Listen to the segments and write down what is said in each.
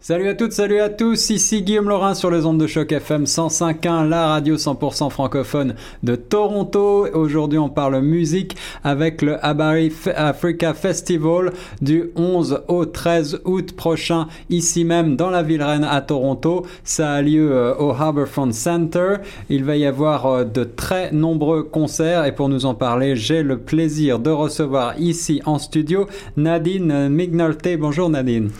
Salut à toutes, salut à tous, ici Guillaume Laurin sur les ondes de choc FM 105.1, la radio 100% francophone de Toronto. Aujourd'hui on parle musique avec le Habari Africa Festival du 11 au 13 août prochain, ici même dans la ville reine à Toronto. Ça a lieu euh, au Harbourfront Center. Il va y avoir euh, de très nombreux concerts et pour nous en parler, j'ai le plaisir de recevoir ici en studio Nadine Mignolte. Bonjour Nadine.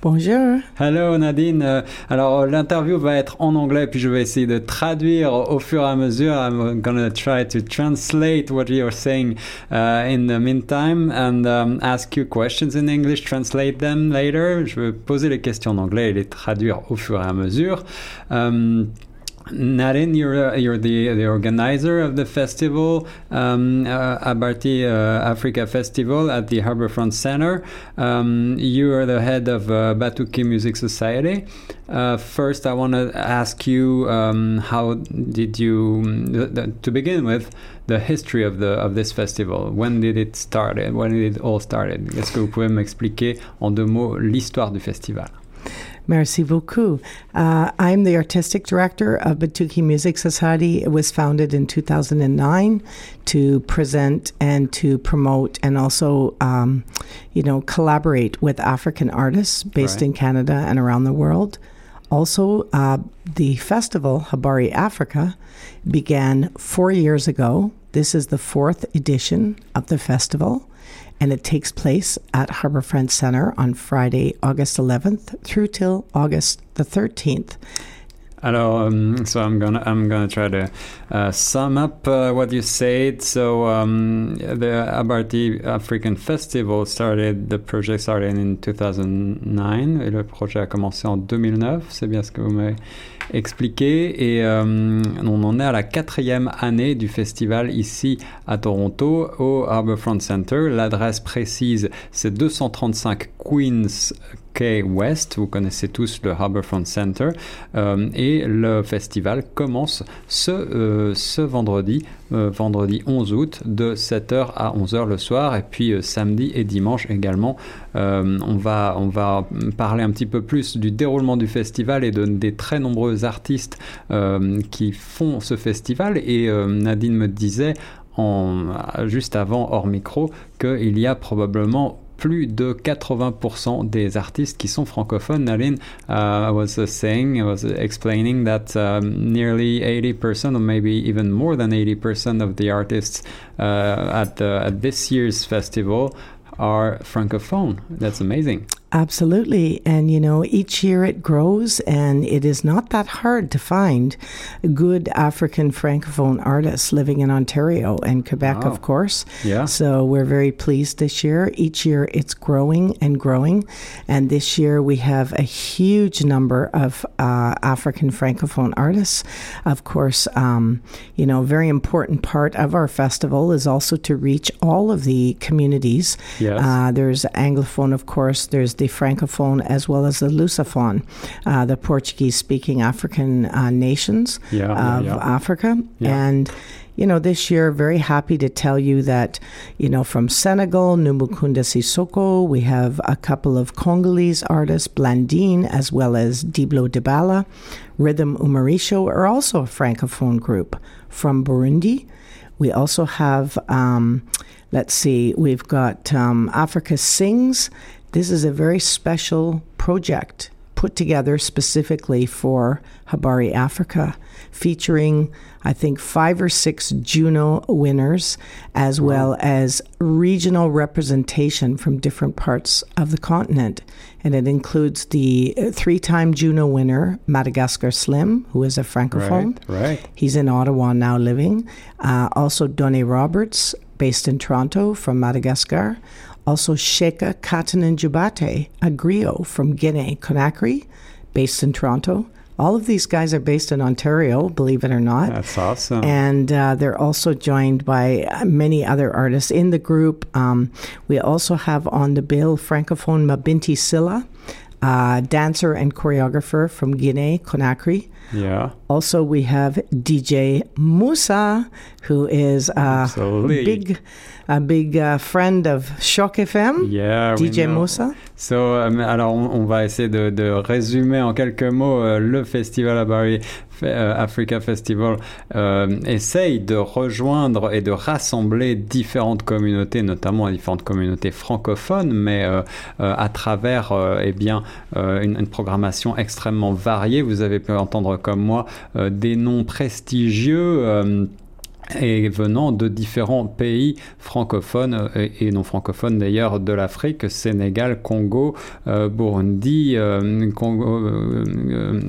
Bonjour. Nadine. Euh, alors l'interview va être en anglais puis je vais essayer de traduire au fur et à mesure. I'm gonna try to translate what you're saying uh, in the meantime and um, ask you questions in English, translate them later. Je vais poser les questions en anglais et les traduire au fur et à mesure. Um, Nadine, you're uh, you're the the organizer of the festival, um, uh, Habari uh, Africa Festival at the Harbourfront Center. Um, you are the head of uh, Batuki Music Society. Uh, first, I want to ask you um, how did you the, the, to begin with the history of the of this festival. When did it start? When did it all started? Est-ce que vous pouvez m'expliquer en deux mots l'histoire du festival? Merci beaucoup. Uh, I'm the artistic director of Batuki Music Society. It was founded in 2009 to present and to promote and also, um, you know, collaborate with African artists based right. in Canada and around the world. Also, uh, the festival, Habari Africa, began four years ago. This is the fourth edition of the festival and it takes place at Harbourfront Center on Friday, August 11th through till August the 13th. Alors, um, so I'm gonna I'm gonna try to uh, sum up uh, what you said. So um, the Habari African Festival started. The project started in 2009 et le projet a commencé en 2009. C'est bien ce que vous m'avez expliqué. Et um, on en est à la quatrième année du festival ici à Toronto au Harbourfront Center. L'adresse précise c'est 235 Queens West. Vous connaissez tous le Harbourfront Center. Euh, et le festival commence ce, euh, ce vendredi, euh, vendredi 11 août, de 7h à 11h le soir. Et puis samedi et dimanche également. on, va, on va parler un petit peu plus du déroulement du festival et de, des très nombreux artistes qui font ce festival. Et Nadine me disait juste avant, hors micro, qu'il y a probablement plus de 80% des artistes qui sont francophones. Naline, uh, was uh, saying, was explaining that um, nearly 80% or maybe even more than 80% of the artists uh, at, the, at this year's festival are francophone. That's amazing. Absolutely. And, you know, each year it grows, and it is not that hard to find good African Francophone artists living in Ontario and Quebec, wow. of course. Yeah. So we're very pleased this year. Each year it's growing and growing. And this year we have a huge number of uh, African Francophone artists. Of course, um, you know, a very important part of our festival is also to reach all of the communities. Yes. Uh, there's Anglophone, of course, there's the Francophone as well as the Lusophone, uh, the Portuguese speaking African uh, nations yeah, of yeah, yeah. Africa. And you know, this year, very happy to tell you that, you know, from Senegal, Numukunda Sissoko, we have a couple of Congolese artists, Blandine, as well as Diblo Dibala. Rhythm Umurisho are also a Francophone group from Burundi. We also have, um, let's see, we've got um, Africa Sings. This is a very special project put together specifically for Habari Africa, featuring, I think, five or six Juno winners, as wow. well as regional representation from different parts of the continent. And it includes the three time Juno winner, Madagascar Slim, who is a francophone. Right, right. He's in Ottawa now living. Uh, also, Donné Roberts, based in Toronto from Madagascar. Also, Sheka Katanen Jubate, a griot from Guinea Conakry, based in Toronto. All of these guys are based in Ontario, believe it or not. That's awesome. And uh, they're also joined by many other artists in the group. Um, we also have on the bill Francophone Mabinti Silla, uh, dancer and choreographer from Guinea, Conakry. Yeah. Also, we have DJ Musa, who is a Absolutely. big, a big uh, friend of Shock FM. Yeah, DJ. Musa. So, um, alors, on, on va essayer de, de résumer en quelques mots euh, le festival Abari euh, Africa Festival euh, essaye de rejoindre et de rassembler différentes communautés, notamment différentes communautés francophones, mais euh, euh, à travers eh bien une, une programmation extrêmement variée. Vous avez pu entendre comme moi euh, des noms prestigieux. euh, et venant de différents pays francophones euh, et, non francophones d'ailleurs de l'Afrique, Sénégal, Congo, euh, Burundi, euh, Congo, euh, euh,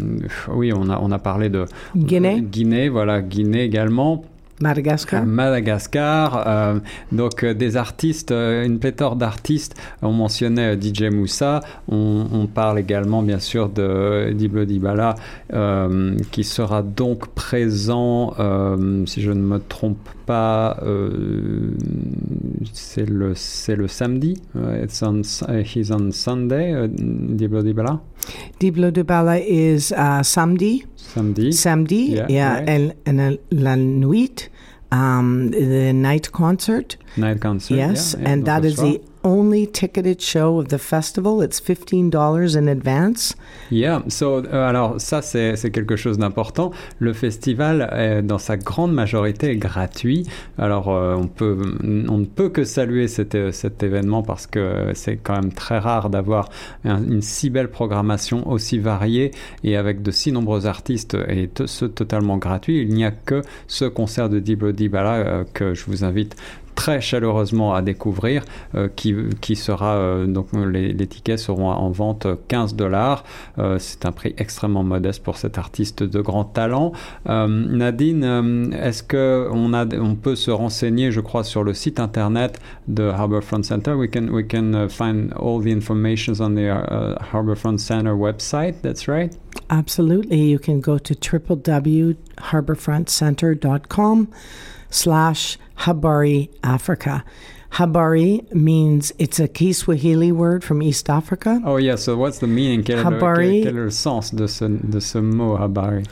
oui on a, on a parlé de Guinée. Guinée, voilà, Guinée également. Madagascar. Madagascar, euh, donc euh, des artistes, euh, une pléthore d'artistes. On mentionnait DJ Moussa, on, parle également bien sûr de Diblo Dibala, qui sera donc présent, si je ne me trompe pas, c'est le, samedi, it's on, he's on Sunday, Diblo Dibala, Diblo Dibala is uh, samedi. samedi. Samedi, Yeah, yeah, right. and, and la nuit, um, the night concert. Night concert. yes, yeah, yeah, and that is that le is soir. the only ticketed show of the festival. It's fifteen dollars in advance. Yeah, so, euh, alors ça c'est quelque chose d'important. Le festival, est, dans sa grande majorité, est gratuit. Alors euh, on, peut, on ne peut que saluer cet, euh, cet événement parce que c'est quand même très rare d'avoir un- une si belle programmation aussi variée et avec de si nombreux artistes et to- ce totalement gratuit. Il n'y a que ce concert de Diblo Dibala euh, que je vous invite très chaleureusement à découvrir, euh, qui, qui sera euh, donc les, tickets seront en vente 15 dollars. Euh, c'est un prix extrêmement modeste pour cet artiste de grand talent. Nadine, est-ce que on a, on peut se renseigner, je crois, sur le site internet de Harbourfront Center? We can we can uh, find all the information on the uh, Harbourfront Center website. That's right? Absolutely, you can go to www.harborfrontcenter.com slash Habari Africa. Habari means it's a Kiswahili word from East Africa. Oh yeah. So what's the meaning? Quel, Habari. quel- quel sens de ce, de ce mot Habari?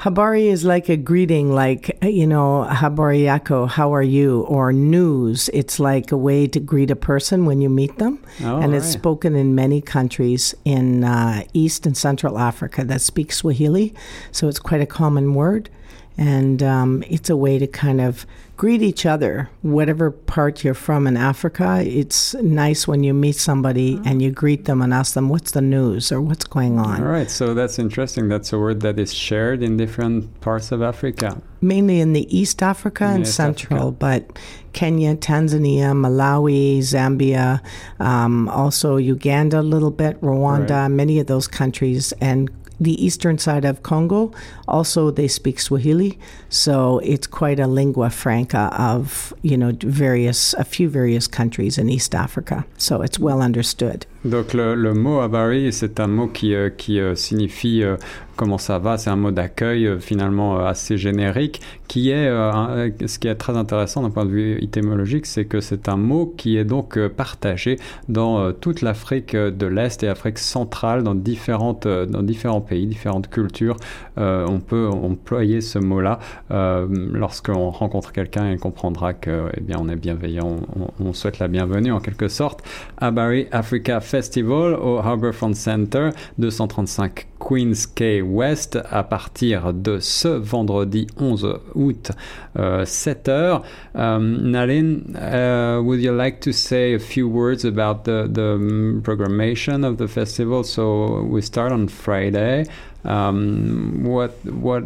Habari is like a greeting, like, you know, Habari yako, how are you? Or news. It's like a way to greet a person when you meet them. Oh, and it's spoken in many countries in uh, East and Central Africa that speak Swahili. So it's quite a common word. And um, it's a way to kind of greet each other, whatever part you're from in Africa. It's nice when you meet somebody and you greet them and ask them, what's the news or what's going on? All right, so that's interesting. That's a word that is shared in different parts of Africa. mainly in the East Africa and East Central, but Kenya, Tanzania, Malawi, Zambia, um, also Uganda a little bit, Rwanda, Right. many of those countries, and the eastern side of Congo. Also, they speak Swahili, so it's quite a lingua franca of you know various a few various countries in East Africa. So it's well understood. Donc le, mot Abari, c'est un mot qui, euh, qui euh, signifie euh, comment ça va, c'est un mot d'accueil finalement assez générique, qui est, ce qui est très intéressant d'un point de vue étymologique, c'est que c'est un mot qui est donc partagé dans toute l'Afrique de l'Est et Afrique centrale, dans, différentes, dans différents pays, différentes cultures. On peut employer ce mot-là lorsqu'on rencontre quelqu'un et comprendra que, eh bien, est bienveillant, on, on souhaite la bienvenue en quelque sorte. Abari Africa Festival au Harbourfront Center, 235 Queens Quay West, à partir de ce vendredi 11 août, euh, 7h. Um, Nadine, uh, would you like to say a few words about the, the programmation of the festival? So we start on Friday. Um, what, what,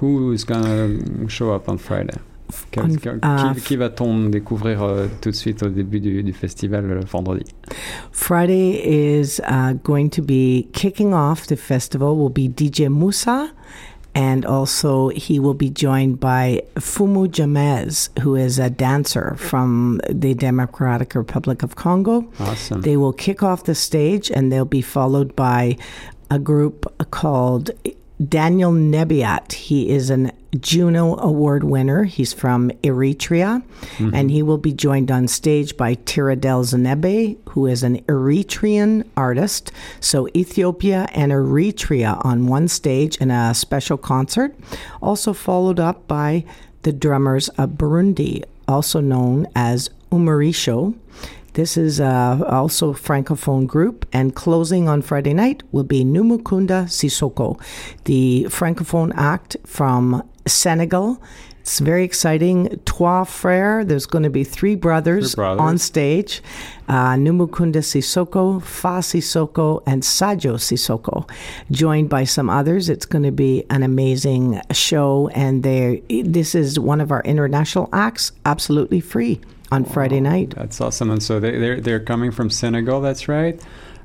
who is gonna show up on Friday? Quel- On- qui, uh, qui va-t-on découvrir euh, tout de suite au début du, du festival le vendredi Friday is uh, going to be kicking off the festival. Will be DJ Musa, and also he will be joined by Fumu Jamez, who is a dancer from the Democratic Republic of Congo. Awesome. They will kick off the stage, and they'll be followed by a group called Daniel Nebiat. He is a Juno Award winner. He's from Eritrea, mm-hmm. and he will be joined on stage by Tiradel Zenebe, who is an Eritrean artist. So Ethiopia and Eritrea on one stage in a special concert. Also followed up by the drummers of Burundi, also known as Umurisho. This is uh, also francophone group, and closing on Friday night will be Numukunda Sissoko, the francophone act from Senegal. It's very exciting. Trois frères. There's going to be three brothers, three brothers. on stage. Uh, Numukunda Sissoko, Fa Sissoko, and Sajo Sissoko, joined by some others. It's going to be an amazing show, and this is one of our international acts, absolutely free on wow, Friday night. That's awesome. And so they, they're, they're coming from Senegal, that's right?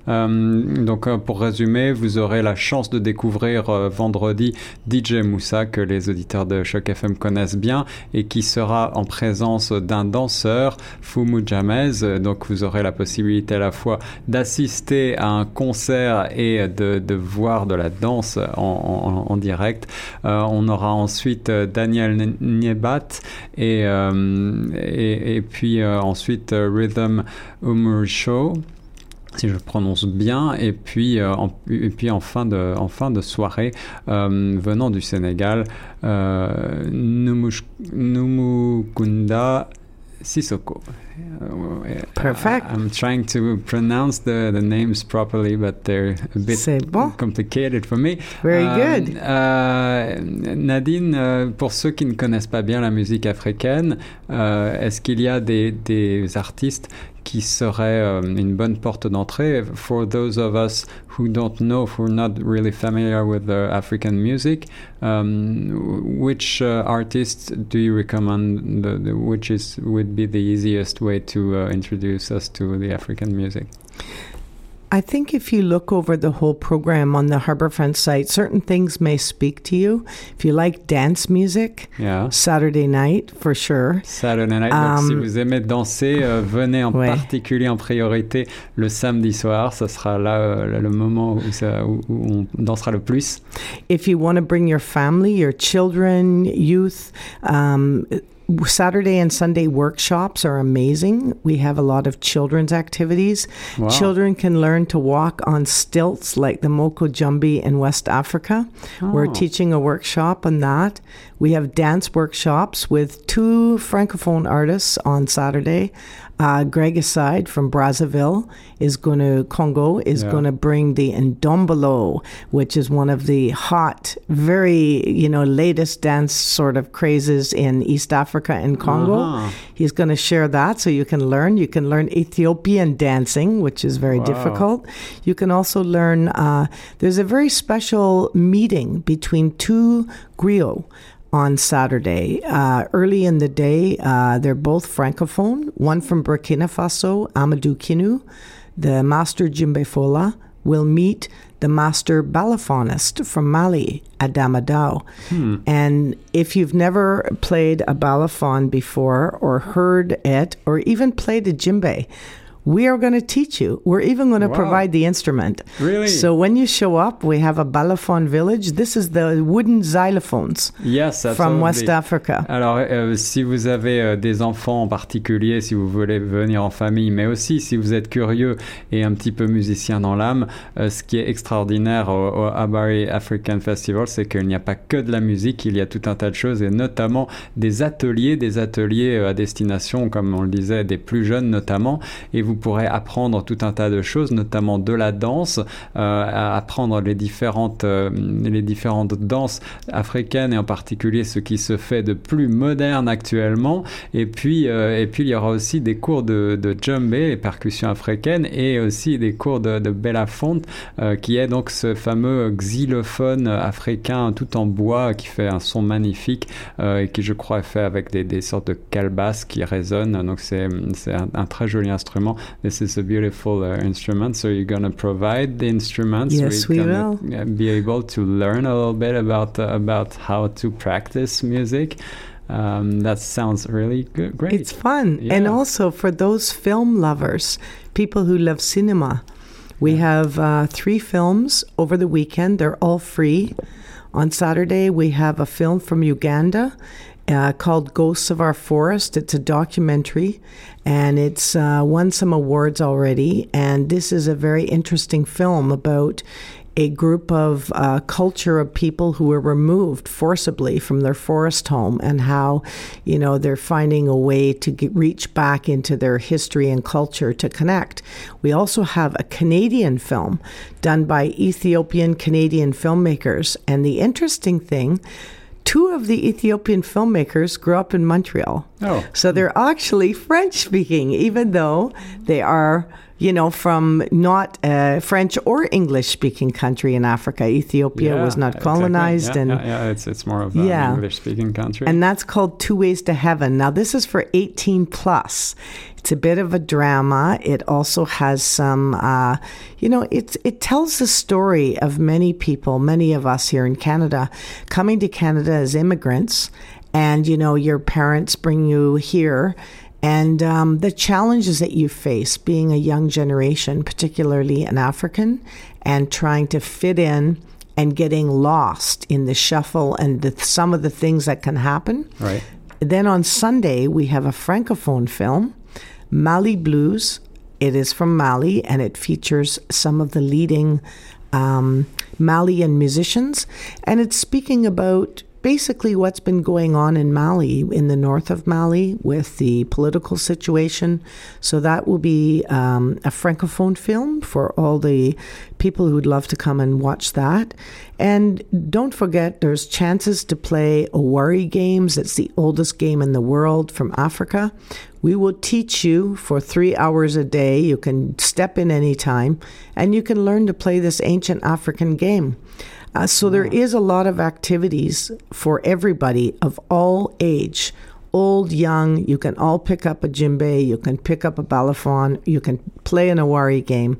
Euh, donc euh, pour résumer, vous aurez la chance de découvrir euh, vendredi DJ Moussa que les auditeurs de Choc FM connaissent bien et qui sera en présence d'un danseur, Fumu Jamez. Donc vous aurez la possibilité à la fois d'assister à un concert et de, voir de la danse en, direct. on aura ensuite Daniel Niebat et, et, puis ensuite Rhythm Umur Show si je prononce bien, et puis, euh, en, et puis en, fin de, en fin de soirée, euh, venant du Sénégal, euh, Numukunda Sissoko. Perfect. I'm trying to pronounce the, the names properly, but they're a bit bon. complicated for me. Very um, good. Euh, Nadine, euh, pour ceux qui ne connaissent pas bien la musique africaine, euh, est-ce qu'il y a des, des artistes qui serait euh, une bonne porte d'entrée for those of us who don't know, who are not really familiar with the African music. Um, which uh, artists do you recommend? The, the, which is would be the easiest way to uh, introduce us to the African music? I think if you look over the whole program on the Harbourfront site, certain things may speak to you. If you like dance music, yeah. Saturday night for sure. Saturday night. Um, Donc, si um, vous aimez danser, euh, venez en ouais. particulier en priorité le samedi soir. Ce sera là euh, le moment où, ça, où, où, on dansera le plus. If you want to bring your family, your children, youth, um, Saturday and Sunday workshops are amazing. We have a lot of children's activities. Wow. Children can learn to walk on stilts like the Moko Jumbi in West Africa. Oh. We're teaching a workshop on that. We have dance workshops with two Francophone artists on Saturday. Uh, Greg Aside from Brazzaville is going to, Congo, is yeah. going to bring the Ndombolo, which is one of the hot, very, you know, latest dance sort of crazes in East Africa and Congo. Uh-huh. He's going to share that so you can learn. You can learn Ethiopian dancing, which is very wow. difficult. You can also learn, uh, there's a very special meeting between two griots on Saturday. Uh, early in the day, uh, they're both francophone. One from Burkina Faso, Amadou Kienou, the master Djembe Fola, will meet the master balafonist from Mali, Adama Dao. Hmm. And if you've never played a balafon before, or heard it, or even played a djembe, we are going to teach you. We're even going to wow. provide the instrument. Really? So when you show up, we have a balafon village. This is the wooden xylophones yes, from West Africa. Alors, euh, si vous avez euh, des enfants en particulier, si vous voulez venir en famille, mais aussi si vous êtes curieux et un petit peu musicien dans l'âme, euh, ce qui est extraordinaire au, au Abari African Festival, c'est qu'il n'y a pas que de la musique, il y a tout un tas de choses et notamment des ateliers, des ateliers à destination, comme on le disait, des plus jeunes notamment. Et vous vous pourrez apprendre tout un tas de choses, notamment de la danse, euh, apprendre les différentes, euh, les différentes danses africaines et en particulier ce qui se fait de plus moderne actuellement. Et puis, euh, et puis il y aura aussi des cours de, de djembe, les percussions africaines, et aussi des cours de, de Belafonte, qui est donc ce fameux xylophone africain tout en bois qui fait un son magnifique et qui je crois est fait avec des, des sortes de calebasses qui résonnent. Donc c'est un, un très joli instrument. This is a beautiful uh, instrument. So you're going to provide the instruments. Yes, we will. Be able to learn a little bit about uh, about how to practice music. Um, that sounds really good, great. It's fun, yeah. and also for those film lovers, people who love cinema. We have uh, three films over the weekend. They're all free On Saturday, we have a film from Uganda uh, called Ghosts of Our Forest. It's a documentary and it's uh, won some awards already. And this is a very interesting film about a group of uh, culture of people who were removed forcibly from their forest home and how, you know, they're finding a way to get, reach back into their history and culture to connect. We also have a Canadian film done by Ethiopian Canadian filmmakers. And the interesting thing, two of the Ethiopian filmmakers grew up in Montreal. Oh. So they're actually French speaking, even though they are you know, from not a French or English speaking country in Africa. Ethiopia Yeah, was not exactly. colonized Yeah, and yeah, yeah, it's it's more of an Yeah. English speaking country. and that's called Two Ways to Heaven. Now, this is for 18 plus. It's a bit of a drama. It also has some, uh, you know, it's, it tells the story of many people, many of us here in Canada, coming to Canada as immigrants. And, you know, your parents bring you here. And um, the challenges that you face being a young generation, particularly an African, and trying to fit in and getting lost in the shuffle and the, some of the things that can happen. right. Then on Sunday, we have a francophone film, Mali Blues. It is from Mali and it features some of the leading um, Malian musicians. And it's speaking about basically what's been going on in Mali, in the north of Mali, with the political situation. So that will be um, a francophone film for all the people who'd love to come and watch that. And don't forget, there's chances to play Owari games. It's the oldest game in the world from Africa. We will teach you for three hours a day. You can step in anytime and you can learn to play this ancient African game. Uh, so there is a lot of activities for everybody of all age, old, young. You can all pick up a djembe, you can pick up a balafon, you can play an Awari game.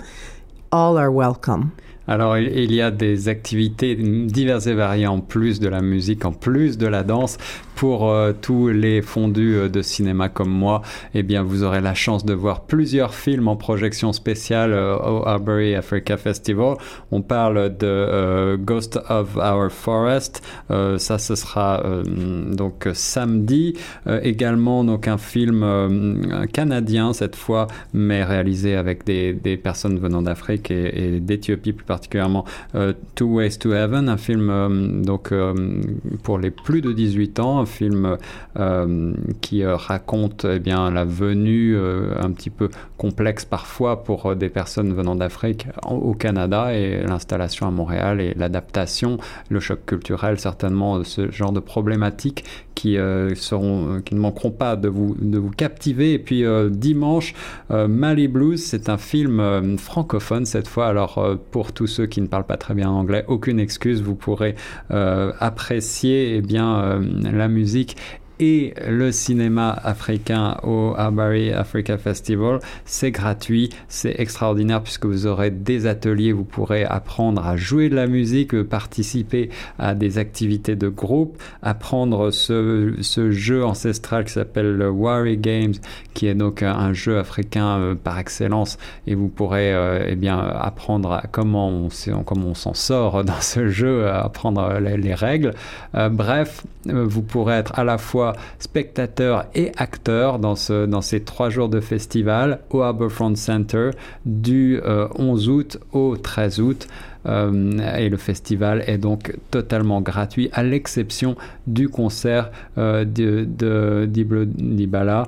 All are welcome. Alors, il y a des activités diverses et variées en plus de la musique, en plus de la danse. Pour euh, tous les fondus euh, de cinéma comme moi, eh bien, vous aurez la chance de voir plusieurs films en projection spéciale euh, au Arbery Africa Festival. On parle de Ghost of Our Forest. Ça, ce sera donc samedi. Également, donc un film canadien cette fois, mais réalisé avec des, des personnes venant d'Afrique et, et d'Éthiopie particulièrement. euh, Two Ways to Heaven, un film euh, donc euh, pour les plus de 18 ans, un film qui raconte eh bien la venue un petit peu complexe parfois pour des personnes venant d'Afrique au Canada et l'installation à Montréal et l'adaptation, le choc culturel certainement ce genre de problématiques qui seront, qui ne manqueront pas de vous de vous captiver. Et puis dimanche, Mali Blues, c'est un film francophone cette fois. Alors pour tous ceux qui ne parlent pas très bien anglais, aucune excuse, vous pourrez euh, apprécier eh bien euh, la musique et le cinéma africain au Abari Africa Festival. C'est gratuit, c'est extraordinaire puisque vous aurez des ateliers, vous pourrez apprendre à jouer de la musique, participer à des activités de groupe, apprendre ce, ce jeu ancestral qui s'appelle le Wari Games, qui est donc un, jeu africain euh, par excellence, et vous pourrez euh, eh bien apprendre comment on, comment on s'en sort dans ce jeu, apprendre les, les règles. Euh, bref, euh, vous pourrez être à la fois spectateur et acteur dans, ce, dans ces trois jours de festival au Harbourfront Center du euh, 11 août au 13 août. Euh, et le festival est donc totalement gratuit, à l'exception du concert euh, de, d'Ibala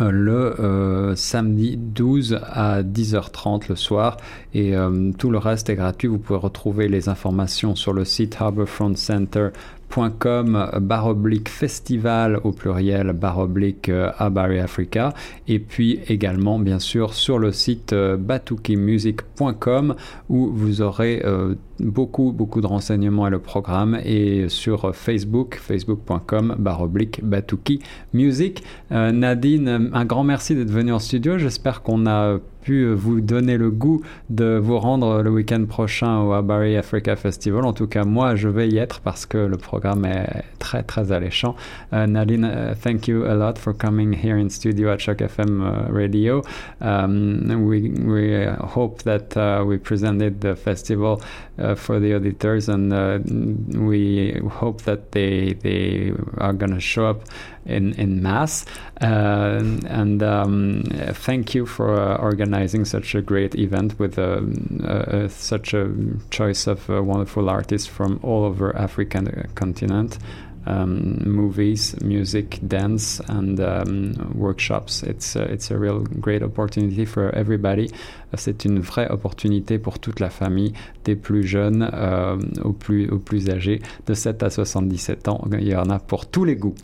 euh, le euh, samedi 12 à 10h30 le soir et euh, tout le reste est gratuit. Vous pouvez retrouver les informations sur le site harbourfrontcenter.com barre oblique festival au pluriel barre oblique euh, Abari Africa. Et puis également bien sûr sur le site euh, batukimusic.com où vous aurez euh, beaucoup beaucoup de renseignements et le programme et sur Facebook facebook.com barre oblique Batuki Music Euh, Nadine un grand merci d'être venue en studio j'espère qu'on a pu vous donner le goût de vous rendre le week-end prochain au Abari Africa Festival. En tout cas, moi, je vais y être parce que le programme est très, très alléchant. Uh, Nadine, uh, thank you a lot for coming here in studio at Shock FM Radio. Um, we, we hope that uh, we presented the festival for the auditors, and uh, we hope that they they are going to show up in in mass. Uh, and um, thank you for uh, organizing such a great event with um, such a choice of wonderful artists from all over African continent movies, music, dance, and workshops. It's, it's a real great opportunity for everybody. C'est une vraie opportunité pour toute la famille, des plus jeunes euh, aux, plus, aux plus âgés, de 7 à 77 ans. Il y en a pour tous les goûts.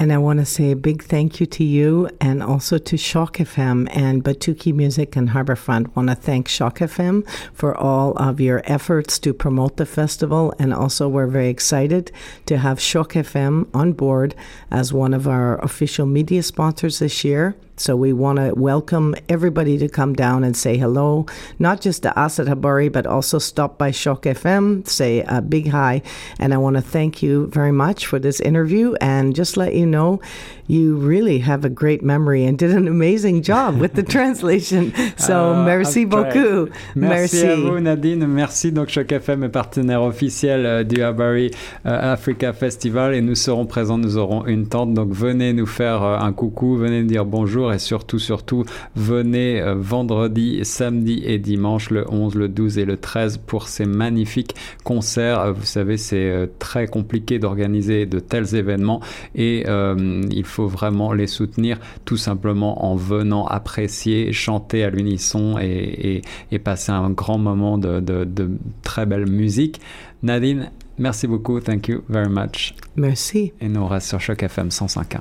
And I want to say a big thank you to you and also to Shock FM and Batuki Music and Harbourfront. Want to thank Shock FM for all of your efforts to promote the festival. And also, we're very excited to have Shock FM on board as one of our official media sponsors this year. So we want to welcome everybody to come down and say hello, not just to us at Habari, but also stop by Shock FM, say a big hi. And I want to thank you very much for this interview and just let you know you really have a great memory and did an amazing job with the translation. So uh, merci beaucoup. Merci, merci, à vous Nadine. Merci. Donc Choc FM est partenaire officiel euh, du Habari euh, Africa Festival et nous serons présents. Nous aurons une tente. Donc venez nous faire euh, un coucou, venez nous dire bonjour et surtout, surtout, venez vendredi, samedi et dimanche, le 11, le 12 et le 13 pour ces magnifiques concerts. Vous savez, c'est très compliqué d'organiser de tels événements et il faut vraiment les soutenir tout simplement en venant apprécier, chanter à l'unisson et, passer un grand moment de, de très belle musique. Nadine, merci beaucoup. Thank you very much. Merci. Et nous reste sur Choc FM 105.1.